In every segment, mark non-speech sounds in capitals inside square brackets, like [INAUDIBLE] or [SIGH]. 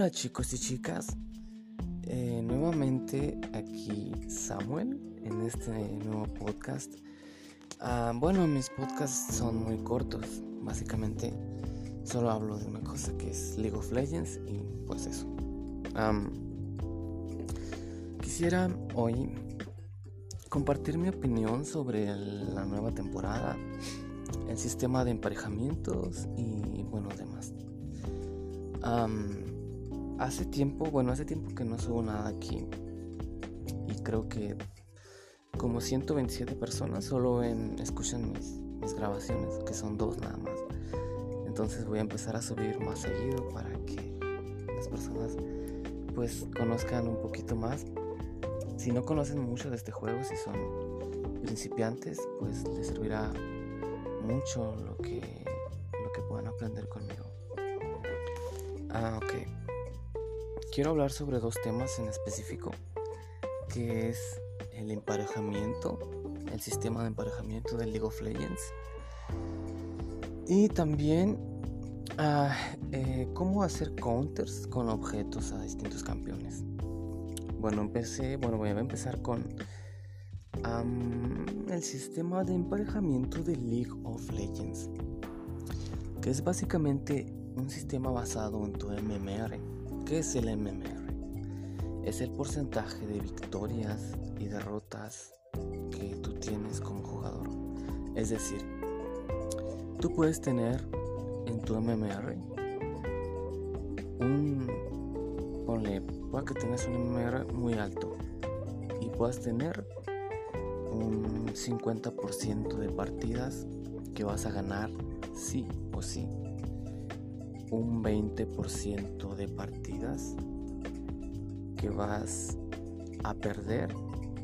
Hola chicos y chicas, eh, nuevamente aquí Samuel en este nuevo podcast. Ah, bueno, mis podcasts son muy cortos, básicamente solo hablo de una cosa que es League of Legends y pues eso. quisiera hoy compartir mi opinión sobre la nueva temporada, el sistema de emparejamientos y bueno, demás hace tiempo, bueno, hace tiempo que no subo nada aquí. Y creo que como 127 personas solo escuchan mis, mis grabaciones, que son dos nada más. Entonces voy a empezar a subir más seguido para que las personas pues conozcan un poquito más. Si no conocen mucho de este juego, si son principiantes, pues les servirá mucho lo que, lo que puedan aprender conmigo. Ah, ok. Quiero hablar sobre dos temas en específico, que es el emparejamiento, el sistema de emparejamiento del League of Legends, y también ah, eh, cómo hacer counters con objetos a distintos campeones. Bueno, empecé, bueno, voy a empezar con el sistema de emparejamiento de League of Legends, que es básicamente un sistema basado en tu MMR. ¿Qué es el MMR? Es el porcentaje de victorias y derrotas que tú tienes como jugador. Es decir, tú puedes tener en tu MMR un... Ponle, puede que tengas un MMR muy alto y puedas tener un 50% de partidas que vas a ganar sí o sí un 20% de partidas que vas a perder,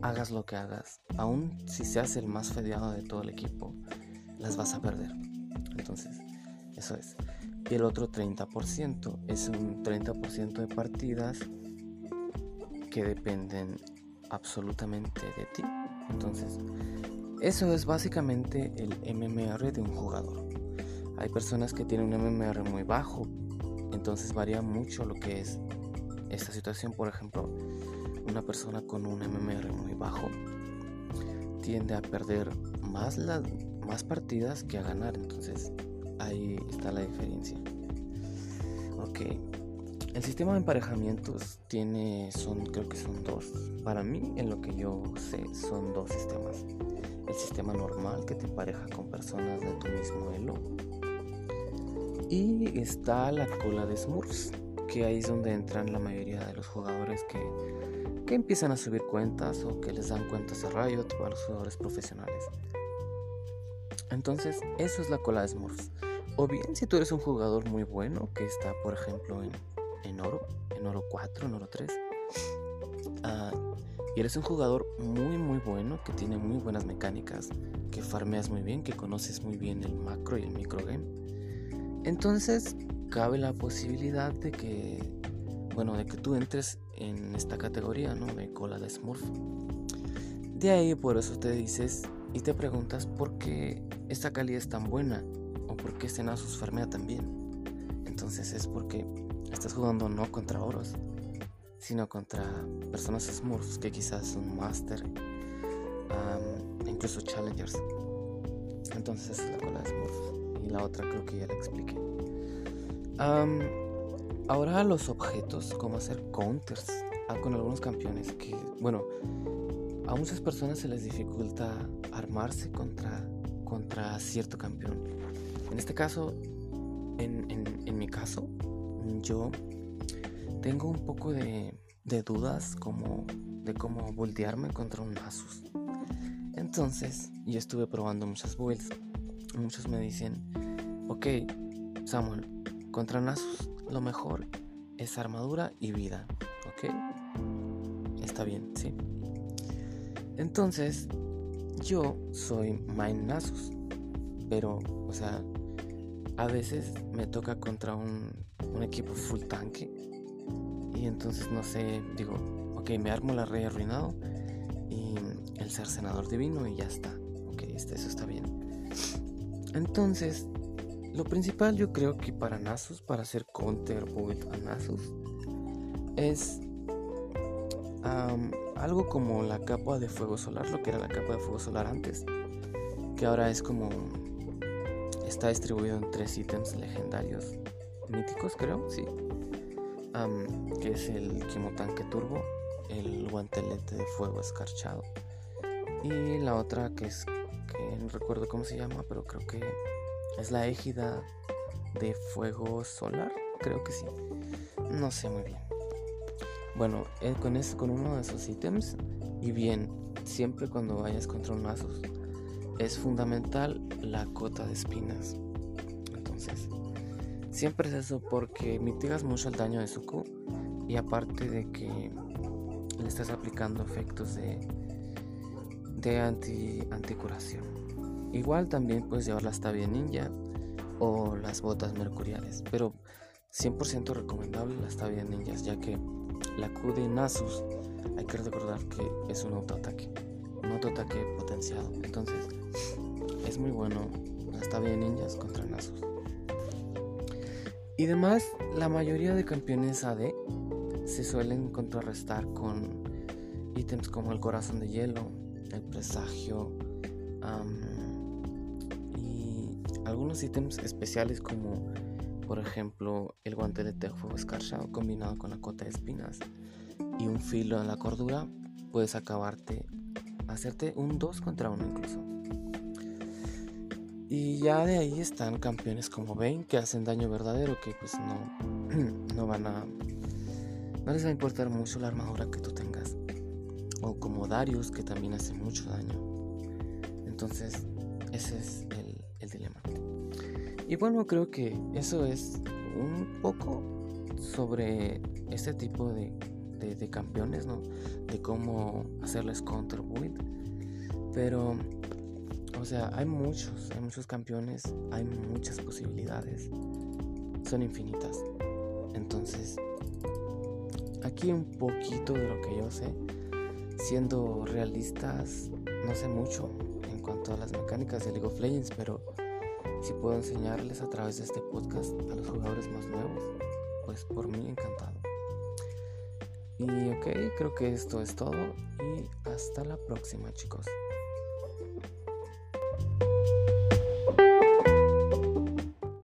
hagas lo que hagas. Aún si seas el más fediado de todo el equipo, las vas a perder. Entonces, eso es. Y el otro 30% es un 30% de partidas que dependen absolutamente de ti. Entonces, eso es básicamente el MMR de un jugador. Hay personas que tienen un MMR muy bajo, entonces varía mucho lo que es esta situación. Por ejemplo, una persona con un MMR muy bajo tiende a perder más, más partidas que a ganar, entonces ahí está la diferencia. Ok, el sistema de emparejamientos tiene, son, creo que son dos. Para mí, en lo que yo sé, son dos sistemas. El sistema normal que te empareja con personas de tu mismo elo y está la cola de Smurfs, que ahí es donde entran la mayoría de los jugadores que, que empiezan a subir cuentas o que les dan cuentas a Riot o a los jugadores profesionales. Entonces, eso es la cola de Smurfs. O bien, si tú eres un jugador muy bueno, que está, por ejemplo, en, en oro, en oro 4, en oro 3, ah, y eres un jugador muy, muy bueno, que tiene muy buenas mecánicas, que farmeas muy bien, que conoces muy bien el macro y el micro game entonces, cabe la posibilidad de que, bueno, de que tú entres en esta categoría, ¿no? De cola de Smurf. De ahí por eso te dices y te preguntas por qué esta calidad es tan buena o por qué este Nasus farmea tan bien. Entonces es porque estás jugando no contra oros, sino contra personas Smurfs que quizás son Master, incluso Challengers. Entonces es la cola de Smurf y la otra creo que ya la expliqué. ahora los objetos, cómo hacer counters ah, con algunos campeones que, bueno, a muchas personas se les dificulta armarse contra, contra cierto campeón. En este caso, en, en, mi caso, yo tengo un poco de, de dudas como de cómo voltearme contra un Asus. Entonces, yo estuve probando muchas builds muchos me dicen, ok, Samuel, contra Nasus lo mejor es armadura y vida, ¿ok? Está bien, sí. Entonces, yo soy main Nasus, pero, o sea, a veces me toca contra un, un equipo full tanque y entonces no sé, digo, ok, me armo la rey arruinado y el ser senador divino y ya está, ok, este, eso está bien. Entonces, lo principal yo creo que para Nasus, para hacer counter build a Nasus, es algo como la capa de fuego solar, lo que era la capa de fuego solar antes, que ahora es como está distribuido en tres ítems legendarios míticos, creo, sí, que es el Kimotanque Turbo, el guantelete de fuego escarchado y la otra que es no recuerdo cómo se llama, pero creo que es la égida de fuego solar, creo que sí, no sé muy bien. Bueno, eh, con, con uno de esos ítems, y bien, siempre cuando vayas contra un Asus, es fundamental la cota de espinas. Entonces, siempre es eso porque mitigas mucho el daño de su Q y aparte de que le estás aplicando efectos de, de anti, anticuración. Igual también puedes llevar la Stavia Ninja o las botas mercuriales, pero 100% recomendable la Stavia Ninjas ya que la Q de Nasus, hay que recordar que es un autoataque, un autoataque potenciado. Entonces, es muy bueno. Está bien ninjas contra Nasus. Y demás, la mayoría de campeones AD se suelen contrarrestar con ítems como el corazón de hielo, el presagio algunos ítems especiales como por ejemplo, el guantelete de fuego escarchado combinado con la cota de espinas y un filo en la cordura, puedes acabarte, hacerte un 2 contra 1 incluso. Y ya de ahí están campeones como Bane que hacen daño verdadero, que pues no, [CLEARS THROAT] no van a... No les va a importar mucho la armadura que tú tengas. O como Darius que también hace mucho daño. Entonces, ese es el, el dilema. Y bueno, creo que eso es un poco sobre este tipo de, de, campeones, ¿no? De cómo hacerles counter build. Pero, o sea, hay muchos, hay muchos campeones, hay muchas posibilidades. Son infinitas. Entonces, aquí un poquito de lo que yo sé. Siendo realistas, no sé mucho en cuanto a las mecánicas de League of Legends, pero si puedo enseñarles a través de este podcast a los jugadores más nuevos, pues por mí encantado. Y ok, creo que esto es todo y hasta la próxima chicos.